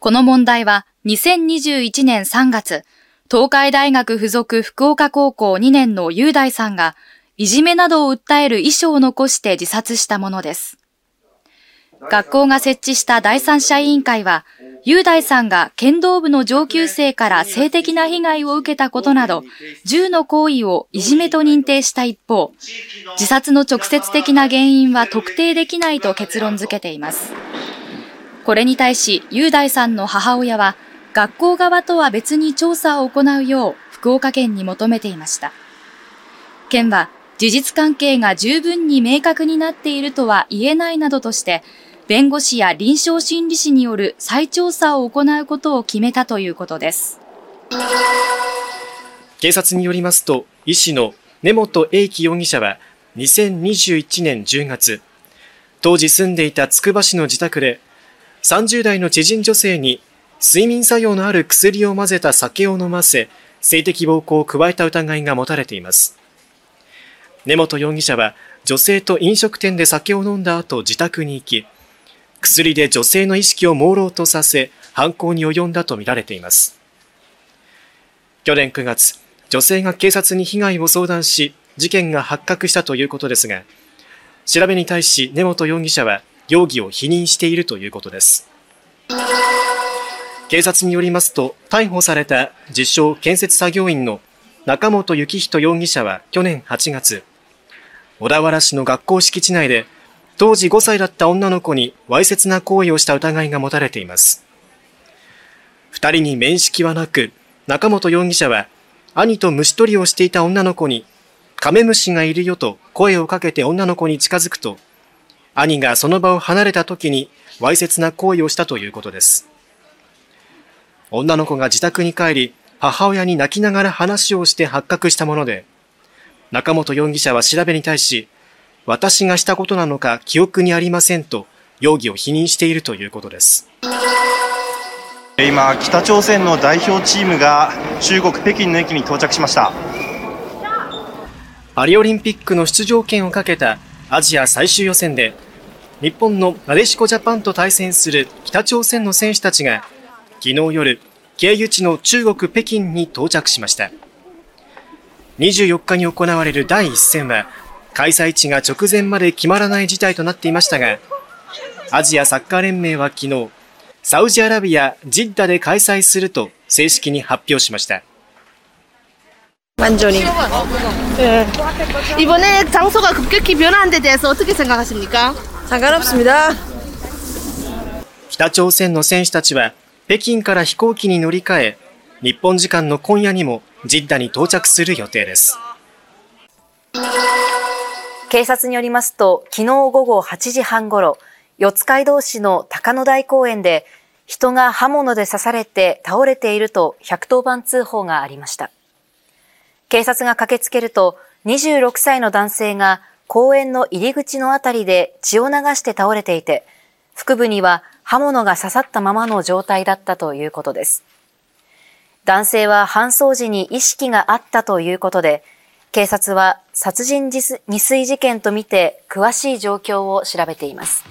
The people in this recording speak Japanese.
この問題は2021年3月、東海大学附属福岡高校2年の雄大さんが、いじめなどを訴える遺書を残して自殺したものです。学校が設置した第三者委員会は、雄大さんが剣道部の上級生から性的な被害を受けたことなど、10の行為をいじめと認定した一方、自殺の直接的な原因は特定できないと結論付けています。これに対し、雄大さんの母親は、学校側とは別に調査を行うよう福岡県に求めていました。県は、事実関係が十分に明確になっているとは言えないなどとして、弁護士や臨床心理士による再調査を行うことを決めたということです。警察によりますと、医師の根本英樹容疑者は2021年10月、当時住んでいたつくば市の自宅で、30代の知人女性に睡眠作用のある薬を混ぜた酒を飲ませ、性的暴行を加えた疑いが持たれています。根本容疑者は女性と飲食店で酒を飲んだ後自宅に行き、薬で女性の意識を朦朧とさせ、犯行に及んだとみられています。去年9月、女性が警察に被害を相談し、事件が発覚したということですが、調べに対し根本容疑者は容疑を否認しているということです。警察によりますと、逮捕された自称建設作業員の中本幸人容疑者は去年8月、小田原市の学校敷地内で当時5歳だった女の子にわいせつな行為をした疑いが持たれています。二人に面識はなく、中本容疑者は兄と虫取りをしていた女の子にカメムシがいるよと声をかけて女の子に近づくと、兄がその場を離れた時にわいせつな行為をしたということです。女の子が自宅に帰り、母親に泣きながら話をして発覚したもので、中本容疑者は調べに対し、私がしたことなのか記憶にありませんと容疑を否認しているということです今北朝鮮の代表チームが中国北京の駅に到着しましたパリオリンピックの出場権をかけたアジア最終予選で日本のなでしこジャパンと対戦する北朝鮮の選手たちが昨日夜経由地の中国北京に到着しました24日に行われる第1戦は開催地が直前まで決まらない事態となっていましたが、アジアサッカー連盟は昨日、サウジアラビア・ジッダで開催すると正式に発表しました。완전히네이번에장소가급격히변화한데대해서어떻게생각하십니까상관없습니다 北朝鮮の選手たちは北京から飛行機に乗り換え、日本時間の今夜にもジッダに到着する予定です。警察によりますと、昨日午後8時半ごろ、四街道市の高野台公園で、人が刃物で刺されて倒れていると110番通報がありました。警察が駆けつけると、26歳の男性が公園の入り口のあたりで血を流して倒れていて、腹部には刃物が刺さったままの状態だったということです。男性は搬送時に意識があったということで、警察は殺人未遂事件とみて詳しい状況を調べています。